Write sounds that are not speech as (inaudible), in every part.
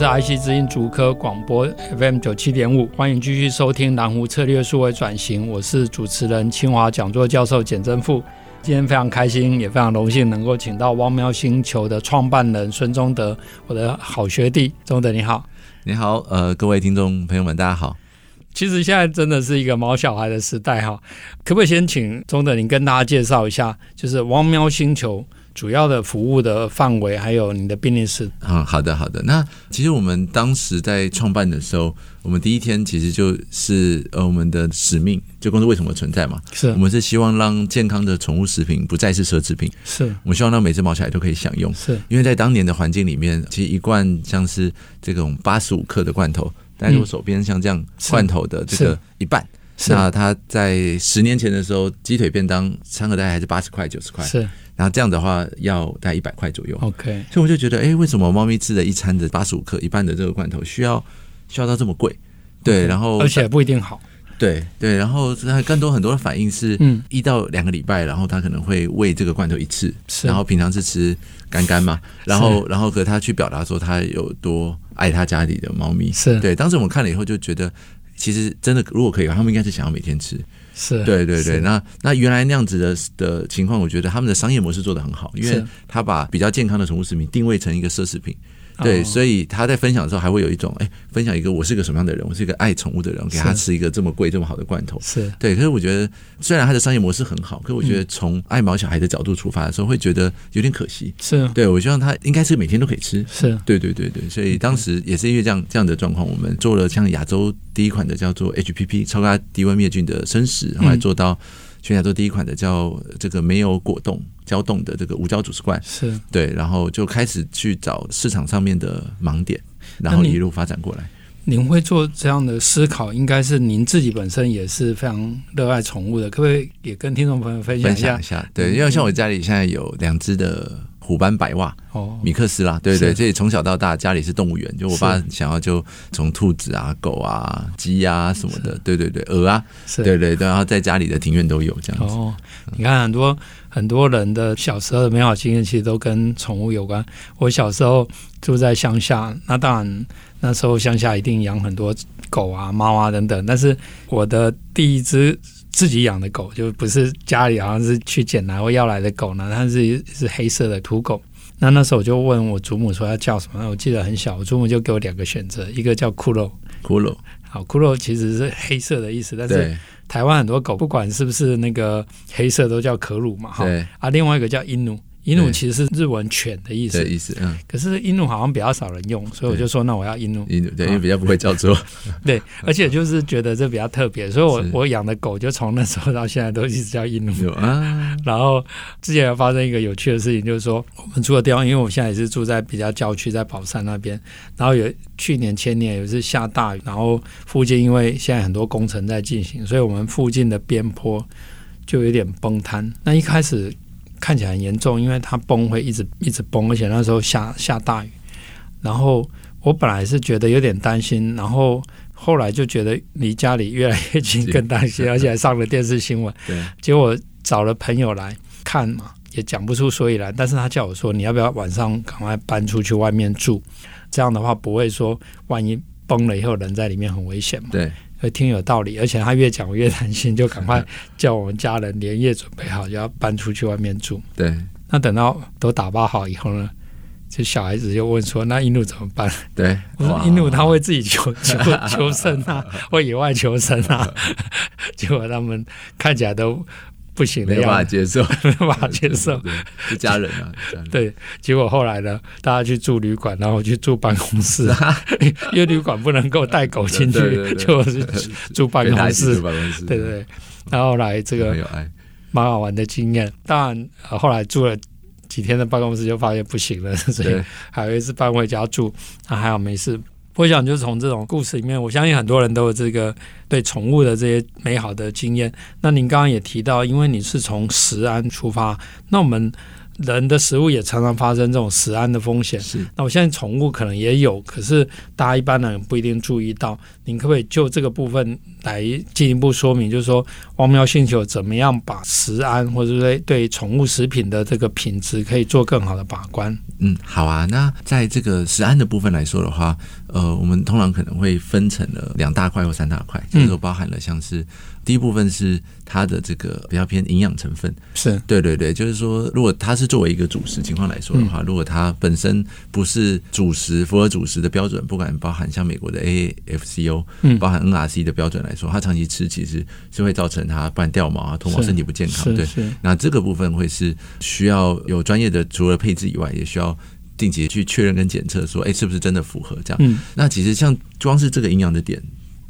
是 IC 之音竹科广播 FM 九七点五，欢迎继续收听南湖策略数位转型，我是主持人清华讲座教授简正富。今天非常开心，也非常荣幸能够请到汪喵星球的创办人孙忠德，我的好学弟。忠德你好，你好，呃，各位听众朋友们，大家好。其实现在真的是一个毛小孩的时代哈，可不可以先请中德您跟大家介绍一下，就是汪喵星球主要的服务的范围，还有你的病历史。嗯，好的，好的。那其实我们当时在创办的时候，我们第一天其实就是呃，我们的使命，就公司为什么存在嘛？是我们是希望让健康的宠物食品不再是奢侈品。是我们希望让每只毛小孩都可以享用。是因为在当年的环境里面，其实一罐像是这种八十五克的罐头，但是我手边像这样罐头的这个一半，那它在十年前的时候，鸡腿便当餐盒大概还是八十块、九十块。是。然后这样的话要大概一百块左右，OK。所以我就觉得，哎，为什么猫咪吃的一餐的八十五克一半的这个罐头需要需要到这么贵？对，然后而且不一定好。对对，然后它更多很多的反应是，嗯，一到两个礼拜，然后他可能会喂这个罐头一次，然后平常是吃干干嘛，然后然后和他去表达说他有多爱他家里的猫咪，是对。当时我们看了以后就觉得，其实真的如果可以，他们应该是想要每天吃。是对对对，那那原来那样子的的情况，我觉得他们的商业模式做得很好，因为他把比较健康的宠物食品定位成一个奢侈品。对，所以他在分享的时候还会有一种，哎，分享一个我是一个什么样的人，我是一个爱宠物的人，给他吃一个这么贵、这么好的罐头。是对，可是我觉得虽然他的商业模式很好，可是我觉得从爱毛小孩的角度出发的时候，会觉得有点可惜。是，对，我希望他应该是每天都可以吃。是对对对对，所以当时也是因为这样这样的状况，我们做了像亚洲第一款的叫做 HPP 超高低温灭菌的生食，后来做到。全亚洲第一款的叫这个没有果冻胶冻的这个无胶主食罐，是对，然后就开始去找市场上面的盲点，然后一路发展过来。您会做这样的思考，应该是您自己本身也是非常热爱宠物的，可不可以也跟听众朋友分享一下？对，因为像我家里现在有两只的。虎斑白袜哦，米克斯啦，对对，所以从小到大家里是动物园，就我爸想要就从兔子啊、狗啊、鸡啊什么的，对对对，鹅啊，对对对，然后在家里的庭院都有这样子。哦，你看很多很多人的小时候的美好经验，其实都跟宠物有关。我小时候住在乡下，那当然那时候乡下一定养很多狗啊、猫啊等等，但是我的第一只。自己养的狗就不是家里好像是去捡来或要来的狗呢，它是是黑色的土狗。那那时候我就问我祖母说要叫什么，我记得很小，我祖母就给我两个选择，一个叫骷髅，骷髅，好，骷髅其实是黑色的意思，但是台湾很多狗不管是不是那个黑色都叫可鲁嘛，哈，啊，另外一个叫印度。伊努其实是日文犬的意思，意思，嗯。可是伊努好像比较少人用，所以我就说那我要伊努。伊努对，因为比较不会叫做。(laughs) 对，而且就是觉得这比较特别，所以我 (laughs) 我养的狗就从那时候到现在都一直叫伊努。(laughs) 啊。然后之前有发生一个有趣的事情，就是说我们住的地方，因为我现在也是住在比较郊区，在宝山那边。然后有去年前年有一次下大雨，然后附近因为现在很多工程在进行，所以我们附近的边坡就有点崩塌。那一开始。看起来很严重，因为它崩会一直一直崩，而且那时候下下大雨。然后我本来是觉得有点担心，然后后来就觉得离家里越来越近，更担心，而且还上了电视新闻。对，结果找了朋友来看嘛，也讲不出所以然。但是他叫我说，你要不要晚上赶快搬出去外面住？这样的话不会说万一崩了以后人在里面很危险嘛。对。会挺有道理，而且他越讲我越担心，就赶快 (laughs) 叫我们家人连夜准备好，就要搬出去外面住。对，那等到都打包好以后呢，就小孩子就问说：“那印度怎么办？”对，我说：“印度他会自己求求求生啊，(laughs) 会野外求生啊。”结果他们看起来都。不行的，没 (laughs) 办法接受，没办法接受，是家人啊。对，结果后来呢，大家去住旅馆，然后我去住办公室啊，(laughs) 因为旅馆不能够带狗进去，就是住办公室。对对对，然后后来这个蛮好玩的经验。当然，后来住了几天的办公室就发现不行了，所以还有一次搬回家住，那还好没事。我想就是从这种故事里面，我相信很多人都有这个对宠物的这些美好的经验。那您刚刚也提到，因为你是从食安出发，那我们。人的食物也常常发生这种食安的风险。是，那我相信宠物可能也有，可是大家一般人不一定注意到。您可不可以就这个部分来进一步说明？就是说，汪喵星球怎么样把食安或者说对宠物食品的这个品质可以做更好的把关？嗯，好啊。那在这个食安的部分来说的话，呃，我们通常可能会分成了两大块或三大块，就是说包含了像是。第一部分是它的这个比较偏营养成分，是。对对对，就是说，如果它是作为一个主食情况来说的话，嗯、如果它本身不是主食，符合主食的标准，不管包含像美国的 AAFCO，嗯，包含 NRC 的标准来说，它长期吃其实是会造成它不然掉毛啊、脱毛、身体不健康。对，那这个部分会是需要有专业的，除了配置以外，也需要定期去确认跟检测，说，哎，是不是真的符合这样？嗯，那其实像光是这个营养的点。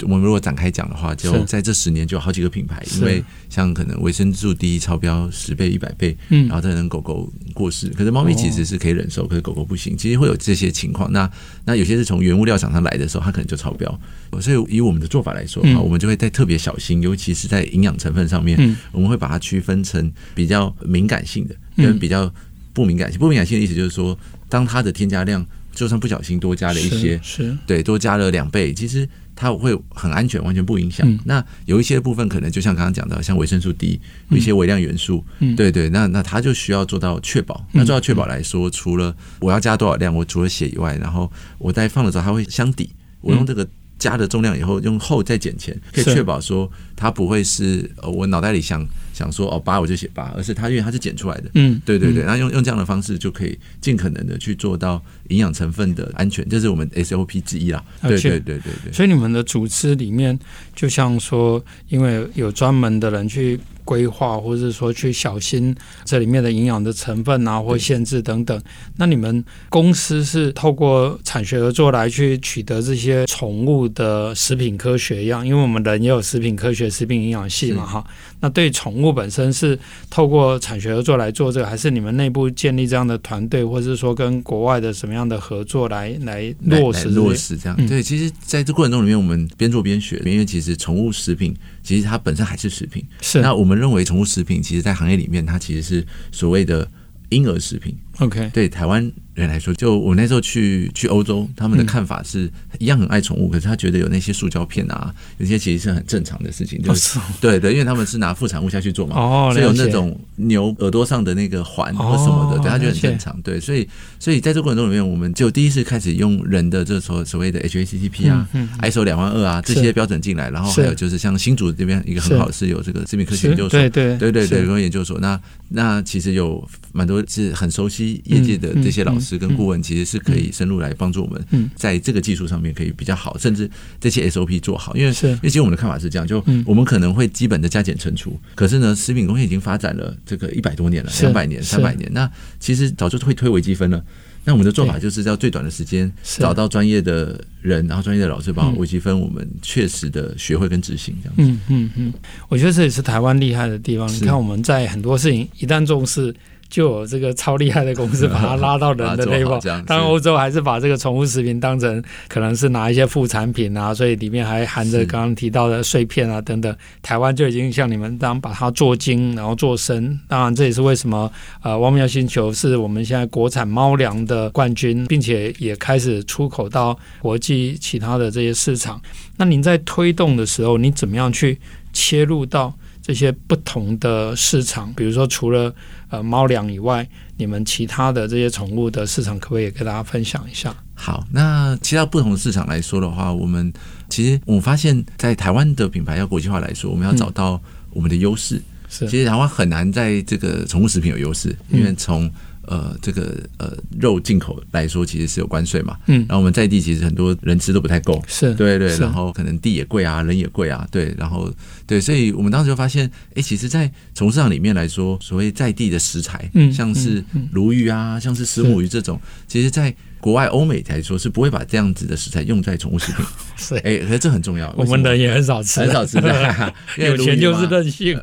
我们如果展开讲的话，就在这十年就有好几个品牌，因为像可能维生素 D 超标十倍、一百倍，嗯，然后再能狗狗过世。可是猫咪其实是可以忍受，可是狗狗不行。其实会有这些情况。那那有些是从原物料厂商来的时候，它可能就超标。所以以我们的做法来说，我们就会在特别小心，尤其是在营养成分上面，我们会把它区分成比较敏感性的跟比较不敏感性。不敏感性的意思就是说，当它的添加量就算不小心多加了一些，是对，多加了两倍，其实。它会很安全，完全不影响。嗯、那有一些部分可能就像刚刚讲到，像维生素 D，有一些微量元素，嗯、对对，那那它就需要做到确保。那做到确保来说，除了我要加多少量，我除了血以外，然后我在放的时候，它会相抵。我用这个。加的重量以后用后再减钱，可以确保说它不会是呃我脑袋里想想说哦八我就写八，而是它因为它是减出来的，嗯，对对对，然后用用这样的方式就可以尽可能的去做到营养成分的安全，这是我们 SOP 之一啦。对对对对对。所以你们的组织里面，就像说，因为有专门的人去。规划，或者说去小心这里面的营养的成分啊，或限制等等。那你们公司是透过产学合作来去取得这些宠物的食品科学样，因为我们人也有食品科学、食品营养系嘛，哈。那对宠物本身是透过产学合作来做这个，还是你们内部建立这样的团队，或者是说跟国外的什么样的合作来来落实落实这样？对，其实在这过程中里面，我们边做边学，因为其实宠物食品其实它本身还是食品，是那我们认为宠物食品其实在行业里面，它其实是所谓的婴儿食品。OK，对台湾人来说，就我那时候去去欧洲，他们的看法是一样很爱宠物，可是他觉得有那些塑胶片啊，有些其实是很正常的事情，就是对对，因为他们是拿副产物下去做嘛，哦，所以有那种牛耳朵上的那个环或什么的，对他觉得很正常，对，所以所以在这过程中里面，我们就第一次开始用人的这所所谓的 HACCP 啊，ISO 两万二啊这些标准进来，然后还有就是像新竹这边一个很好的是有这个知名科学研究所，对对对对对，研究所，那那其实有蛮多是很熟悉。业界的这些老师跟顾问，其实是可以深入来帮助我们，在这个技术上面可以比较好，甚至这些 SOP 做好。因为，因为其实我们的看法是这样，就我们可能会基本的加减乘除，可是呢，食品工业已经发展了这个一百多年了，两百年、三百年，那其实早就会推微积分了。那我们的做法就是要最短的时间找到专业的人，然后专业的老师帮微积分，我们确实的学会跟执行这样子。嗯嗯嗯，我觉得这也是台湾厉害的地方。你看我们在很多事情一旦重视。就有这个超厉害的公司把 (laughs) 它拉到人的那一步，当然欧洲还是把这个宠物食品当成可能是拿一些副产品啊，所以里面还含着刚刚提到的碎片啊等等。台湾就已经像你们这样把它做精，然后做深。当然这也是为什么呃，汪喵星球是我们现在国产猫粮的冠军，并且也开始出口到国际其他的这些市场。那您在推动的时候，你怎么样去切入到这些不同的市场？比如说除了呃，猫粮以外，你们其他的这些宠物的市场，可不可以也跟大家分享一下？好，那其他不同的市场来说的话，我们其实我们发现，在台湾的品牌要国际化来说，我们要找到我们的优势。是，其实台湾很难在这个宠物食品有优势，因为从呃，这个呃肉进口来说，其实是有关税嘛。嗯，然后我们在地其实很多人吃都不太够。是，对对。然后可能地也贵啊，人也贵啊，对。然后对，所以我们当时就发现，哎，其实，在宠物市场里面来说，所谓在地的食材，嗯，像是鲈鱼啊，像是石母鱼这种，其实，在国外欧美来说是不会把这样子的食材用在宠物食品。(laughs) 是，哎，可是这很重要。我们人也很少吃，很少吃。(laughs) 有钱就是任性。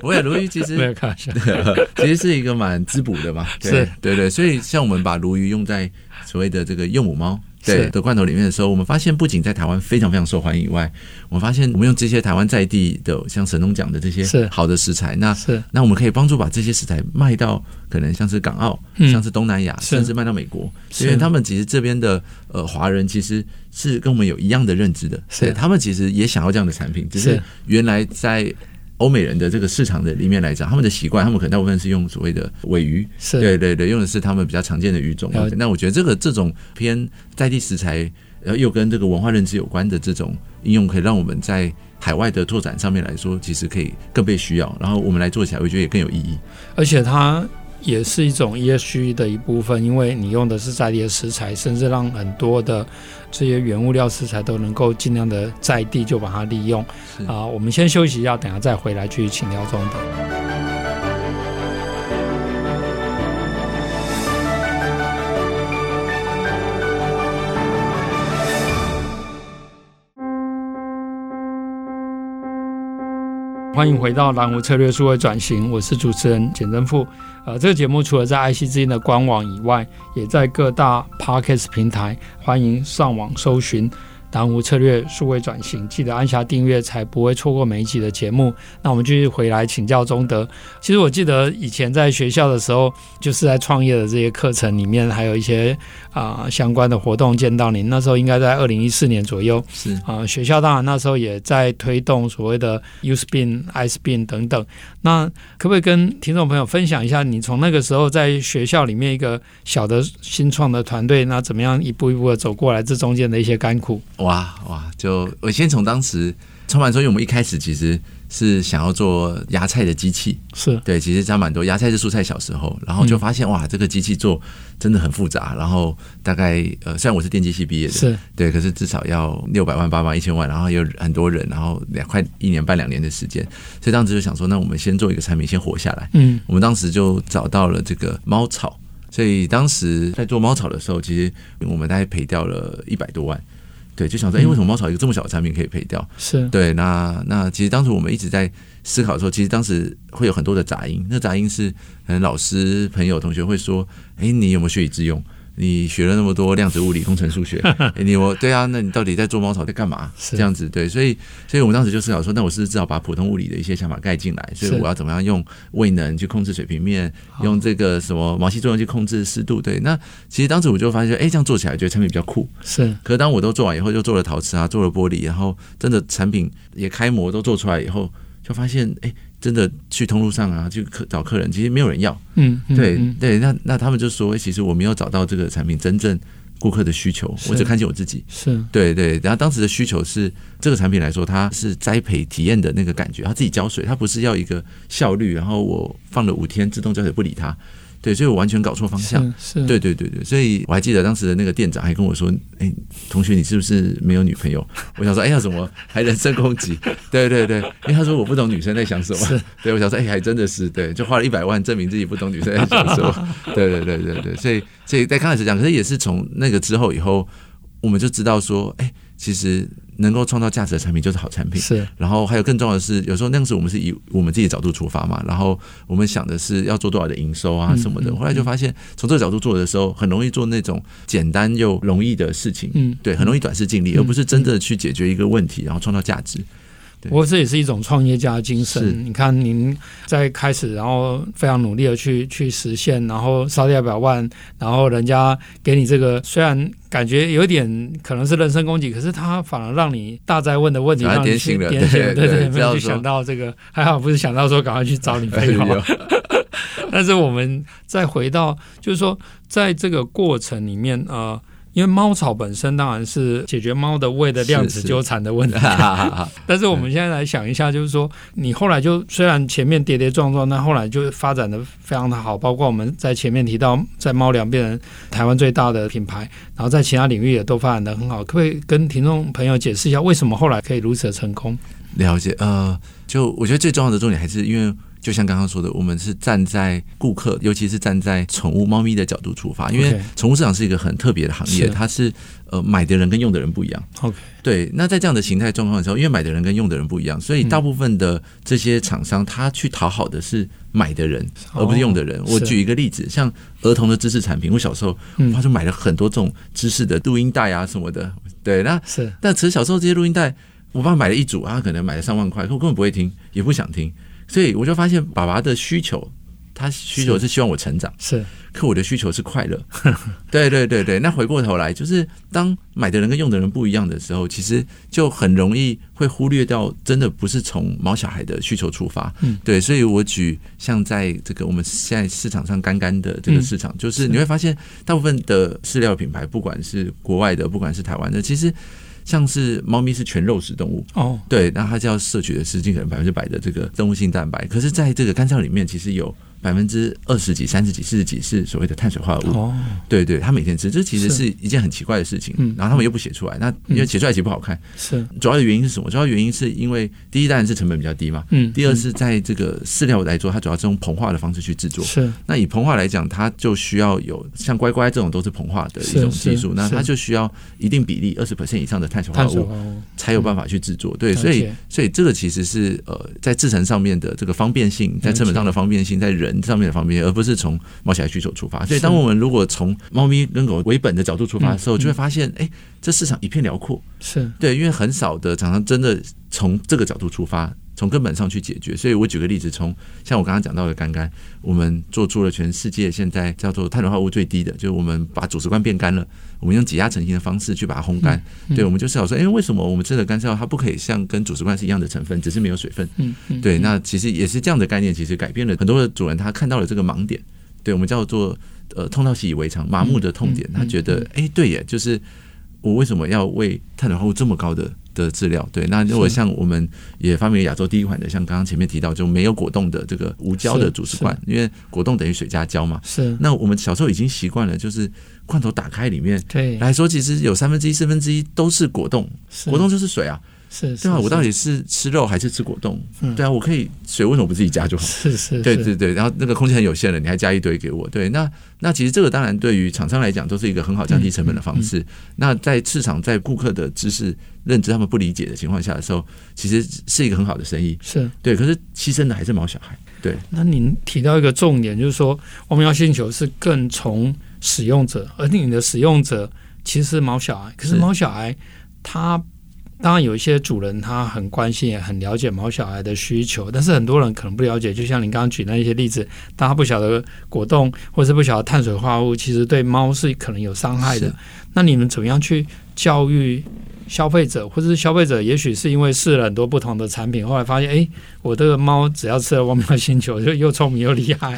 不会，鲈鱼其实没有开玩笑，其实是一个蛮滋补的嘛。是，对对。所以像我们把鲈鱼用在所谓的这个幼母猫。对。的罐头里面的时候，我们发现不仅在台湾非常非常受欢迎以外，我们发现我们用这些台湾在地的像神农讲的这些好的食材，那是。那我们可以帮助把这些食材卖到可能像是港澳，嗯、像是东南亚，甚至卖到美国，因为他们其实这边的呃华人其实是跟我们有一样的认知的，是。他们其实也想要这样的产品，只是。原来在。欧美人的这个市场的里面来讲，他们的习惯，他们可能大部分是用所谓的尾鱼，是对对对，用的是他们比较常见的鱼种。那我觉得这个这种偏在地食材，然后，又跟这个文化认知有关的这种应用，可以让我们在海外的拓展上面来说，其实可以更被需要。然后我们来做起来，我觉得也更有意义。而且它。也是一种 ESG 的一部分，因为你用的是在地的食材，甚至让很多的这些原物料食材都能够尽量的在地就把它利用。啊，我们先休息一下，等下再回来去请教宗德。欢迎回到蓝湖策略数位转型，我是主持人简正富。呃，这个节目除了在 IC 之音的官网以外，也在各大 Podcast 平台，欢迎上网搜寻。蓝湖策略数位转型，记得按下订阅，才不会错过每一集的节目。那我们继续回来请教中德。其实我记得以前在学校的时候，就是在创业的这些课程里面，还有一些啊、呃、相关的活动见到您。那时候应该在二零一四年左右，是啊、呃，学校当然那时候也在推动所谓的 U-Spin、I-Spin 等等。那可不可以跟听众朋友分享一下，你从那个时候在学校里面一个小的新创的团队，那怎么样一步一步的走过来，这中间的一些甘苦？哇哇！就我先从当时创办说，因为我们一开始其实是想要做芽菜的机器，是对，其实加蛮多芽菜是蔬菜小时候，然后就发现、嗯、哇，这个机器做真的很复杂，然后大概呃，虽然我是电机系毕业的，是对，可是至少要六百万、八百万、一千万，然后有很多人，然后两快一年半两年的时间，所以当时就想说，那我们先做一个产品，先活下来。嗯，我们当时就找到了这个猫草，所以当时在做猫草的时候，其实我们大概赔掉了一百多万。对，就想说，哎，为什么猫草一个这么小的产品可以赔掉？是对，那那其实当时我们一直在思考的时候，其实当时会有很多的杂音，那杂音是可能老师、朋友、同学会说，哎，你有没有学以致用？你学了那么多量子物理、工程数学，(laughs) 你我对啊，那你到底在做猫草在干嘛？是这样子对，所以所以我们当时就思考说，那我是至少把普通物理的一些想法盖进来，所以我要怎么样用位能去控制水平面，用这个什么毛细作用去控制湿度？对，那其实当时我就发现，哎，这样做起来觉得产品比较酷。是，可是当我都做完以后，就做了陶瓷啊，做了玻璃，然后真的产品也开模都做出来以后，就发现，哎。真的去通路上啊，去客找客人，其实没有人要。嗯，对对，那那他们就说，其实我没有找到这个产品真正顾客的需求，我只看见我自己。是，对对。然后当时的需求是这个产品来说，它是栽培体验的那个感觉，他自己浇水，他不是要一个效率，然后我放了五天自动浇水不理他。对，所以我完全搞错方向。是，是对对对对，所以我还记得当时的那个店长还跟我说：“哎、欸，同学，你是不是没有女朋友？” (laughs) 我想说：“哎、欸、呀，怎么还人身攻击？”对对对，因为他说我不懂女生在想什么。(laughs) 对，我想说：“哎、欸，还真的是对，就花了一百万证明自己不懂女生在想什么。(laughs) ”对对对对对，所以所以在刚开始讲，可是也是从那个之后以后，我们就知道说：“哎、欸，其实。”能够创造价值的产品就是好产品。是，然后还有更重要的是，有时候那时候我们是以我们自己的角度出发嘛，然后我们想的是要做多少的营收啊什么的。后来就发现，从这个角度做的时候，很容易做那种简单又容易的事情。嗯，对，很容易短视尽力，而不是真的去解决一个问题，然后创造价值。不过这也是一种创业家的精神。你看，您在开始，然后非常努力的去去实现，然后烧掉百万，然后人家给你这个，虽然感觉有点可能是人身攻击，可是他反而让你大灾问的问题让你去点醒，对对，没有去想到这个，还好不是想到说赶快去找你配合。(laughs) 但是我们再回到，就是说，在这个过程里面啊。呃因为猫草本身当然是解决猫的胃的量子纠缠的问题，是 (laughs) 是但是我们现在来想一下，就是说你后来就虽然前面跌跌撞撞，但后来就发展的非常的好，包括我们在前面提到，在猫粮变成台湾最大的品牌，然后在其他领域也都发展的很好。可不可以跟听众朋友解释一下，为什么后来可以如此的成功？了解，呃，就我觉得最重要的重点还是因为。就像刚刚说的，我们是站在顾客，尤其是站在宠物猫咪的角度出发，因为宠物市场是一个很特别的行业，它是呃买的人跟用的人不一样。OK，对，那在这样的形态状况的时候，因为买的人跟用的人不一样，所以大部分的这些厂商他去讨好的是买的人，而不是用的人。我举一个例子，像儿童的知识产品，我小时候他就买了很多这种知识的录音带啊什么的。对，那是，但其实小时候这些录音带。我爸买了一组，他可能买了上万块，可我根本不会听，也不想听，所以我就发现爸爸的需求，他需求是希望我成长，是，可我的需求是快乐，(laughs) 对对对对。那回过头来，就是当买的人跟用的人不一样的时候，其实就很容易会忽略掉，真的不是从毛小孩的需求出发，嗯，对。所以我举像在这个我们现在市场上干干的这个市场，就是你会发现，大部分的饲料品牌，不管是国外的，不管是台湾的，其实。像是猫咪是全肉食动物哦，对，那它就要摄取的是尽可能百分之百的这个动物性蛋白，可是在这个肝脏里面，其实有。百分之二十几、三十几、四十几是所谓的碳水化合物。哦，对对，他每天吃，这其实是一件很奇怪的事情。嗯，然后他们又不写出来，那因为写出来其实不好看。是，主要的原因是什么？主要原因是因为第一当然是成本比较低嘛。嗯。第二是在这个饲料来做，它主要是用膨化的方式去制作。是。那以膨化来讲，它就需要有像乖乖这种都是膨化的一种技术，那它就需要一定比例二十 percent 以上的碳水化合物才有办法去制作。对，所以所以这个其实是呃在制成上面的这个方便性，在成本上的方便性，在人。上面的方面，而不是从猫小孩需求出发。所以，当我们如果从猫咪跟狗为本的角度出发的时候，就会发现，哎、欸，这市场一片辽阔。是对，因为很少的厂商真的从这个角度出发。从根本上去解决，所以我举个例子，从像我刚刚讲到的干干，我们做出了全世界现在叫做碳水化合物最低的，就是我们把主食罐变干了，我们用挤压成型的方式去把它烘干。嗯嗯、对，我们就是要说，哎，为什么我们吃的干燥它不可以像跟主食罐是一样的成分，只是没有水分？嗯嗯、对，那其实也是这样的概念，其实改变了很多的主人，他看到了这个盲点，对我们叫做呃痛到习以为常，麻木的痛点，他觉得，哎，对耶，就是我为什么要为碳水化合物这么高的？的质料，对，那如果像我们也发明亚洲第一款的，像刚刚前面提到就没有果冻的这个无胶的主食罐，因为果冻等于水加胶嘛。是。那我们小时候已经习惯了，就是罐头打开里面，对来说，其实有三分之一、四分之一都是果冻，果冻就是水啊。是，对啊，我到底是吃肉还是吃果冻？嗯，对啊，我可以水为什么不自己加就好？是是，对对对。然后那个空间很有限了，你还加一堆给我，对，那那其实这个当然对于厂商来讲都是一个很好降低成本的方式。那在市场在顾客的知识认知他们不理解的情况下的时候，其实是一个很好的生意。是对，可是牺牲的还是毛小孩。对，那您提到一个重点，就是说我们要星球是更从使用者，而你的使用者其实是毛小孩，可是毛小孩他。当然，有一些主人他很关心，也很了解毛小孩的需求，但是很多人可能不了解。就像您刚刚举那一些例子，当他不晓得果冻，或是不晓得碳水化合物，其实对猫是可能有伤害的。那你们怎么样去教育？消费者或者是消费者，也许是因为试了很多不同的产品，后来发现，哎，我这个猫只要吃了汪喵星球，就又聪明又厉害。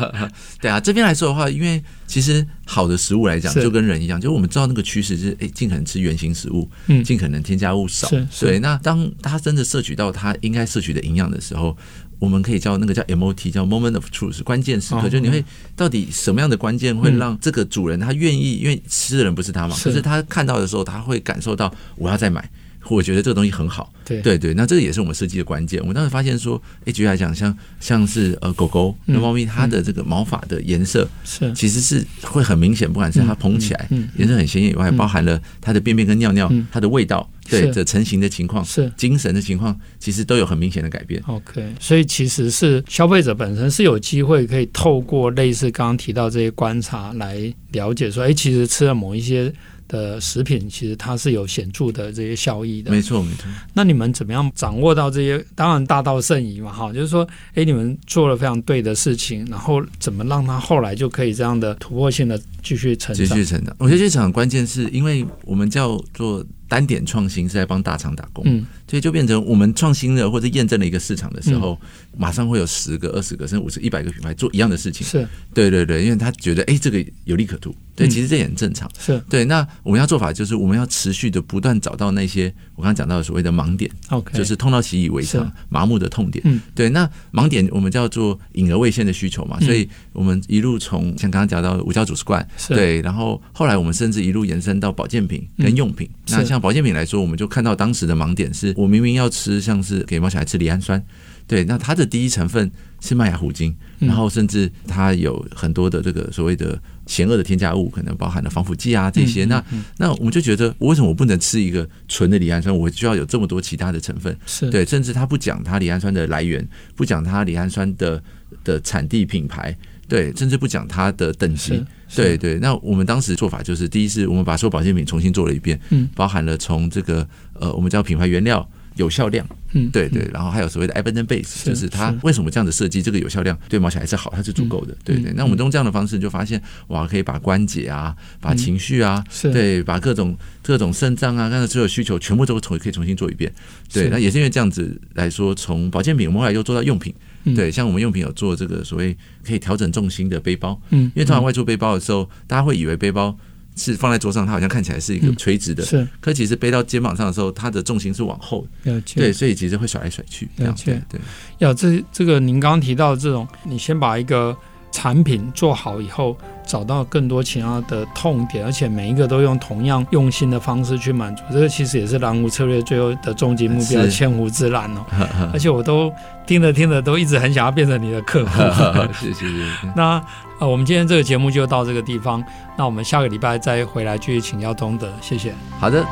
(laughs) 对啊，这边来说的话，因为其实好的食物来讲，就跟人一样，就是我们知道那个趋势是，哎，尽可能吃原型食物，嗯，尽可能添加物少。对，那当他真的摄取到他应该摄取的营养的时候。我们可以叫那个叫 MOT，叫 Moment of Truth，关键时刻，就你会到底什么样的关键会让这个主人他愿意，因为吃的人不是他嘛，可是他看到的时候，他会感受到我要再买。我觉得这个东西很好，对对对，那这个也是我们设计的关键。我们当时发现说，哎，举例来讲，像像是呃狗狗、那猫咪，它的这个毛发的颜色是其实是会很明显，不管是它蓬起来颜色很鲜艳以外，包含了它的便便跟尿尿，它的味道，对的成型的情况，是精神的情况，其实都有很明显的改变。OK，所以其实是消费者本身是有机会可以透过类似刚刚提到这些观察来了解说，哎，其实吃了某一些。的食品其实它是有显著的这些效益的，没错没错。那你们怎么样掌握到这些？当然大道甚夷嘛，哈，就是说，哎，你们做了非常对的事情，然后怎么让它后来就可以这样的突破性的继续成长？继续成长。我觉得这场关键是因为我们叫做。单点创新是在帮大厂打工，嗯，所以就变成我们创新了或者验证了一个市场的时候，马上会有十个、二十个甚至五十、一百个品牌做一样的事情，是，对对对，因为他觉得哎，这个有利可图，对，其实这也很正常，是。对。那我们要做法就是我们要持续的不断找到那些我刚刚讲到的所谓的盲点，OK，就是痛到习以为常、麻木的痛点，嗯，对。那盲点我们叫做隐而未现的需求嘛，所以我们一路从像刚刚讲到的无胶主食罐，对，然后后来我们甚至一路延伸到保健品跟用品，那像。保健品来说，我们就看到当时的盲点是，我明明要吃像是给猫小孩吃赖氨酸，对，那它的第一成分是麦芽糊精，然后甚至它有很多的这个所谓的险恶的添加物，可能包含了防腐剂啊这些。那那我们就觉得，为什么我不能吃一个纯的赖氨酸？我需要有这么多其他的成分？是对，甚至他不讲它赖氨酸的来源，不讲它赖氨酸的的产地品牌，对，甚至不讲它的等级。对对，那我们当时做法就是，第一是我们把所有保健品重新做了一遍，嗯，包含了从这个呃，我们叫品牌原料。有效量，嗯，对对，然后还有所谓的 evidence base，就是它为什么这样的设计，这个有效量对毛小孩是好，它是足够的，对对。那我们用这样的方式就发现，哇，可以把关节啊，把情绪啊，对，把各种各种肾脏啊，刚才所有需求全部都重可以重新做一遍，对。那也是因为这样子来说，从保健品我们后来又做到用品，对，像我们用品有做这个所谓可以调整重心的背包，嗯，因为通常外出背包的时候，大家会以为背包。是放在桌上，它好像看起来是一个垂直的，嗯、是。可其实背到肩膀上的时候，它的重心是往后，对，所以其实会甩来甩去。了解，对。要这这个您刚刚提到的这种，你先把一个。产品做好以后，找到更多其他的痛点，而且每一个都用同样用心的方式去满足，这个其实也是蓝湖策略最后的终极目标——千湖之蓝哦。(laughs) 而且我都听着听着，都一直很想要变成你的客户。(laughs) 谢谢。(laughs) 那呃，我们今天这个节目就到这个地方，那我们下个礼拜再回来继续请教东德。谢谢。好的。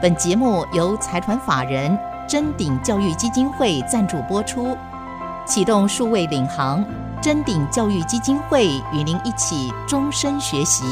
本节目由财团法人臻鼎教育基金会赞助播出，启动数位领航。臻鼎教育基金会与您一起终身学习。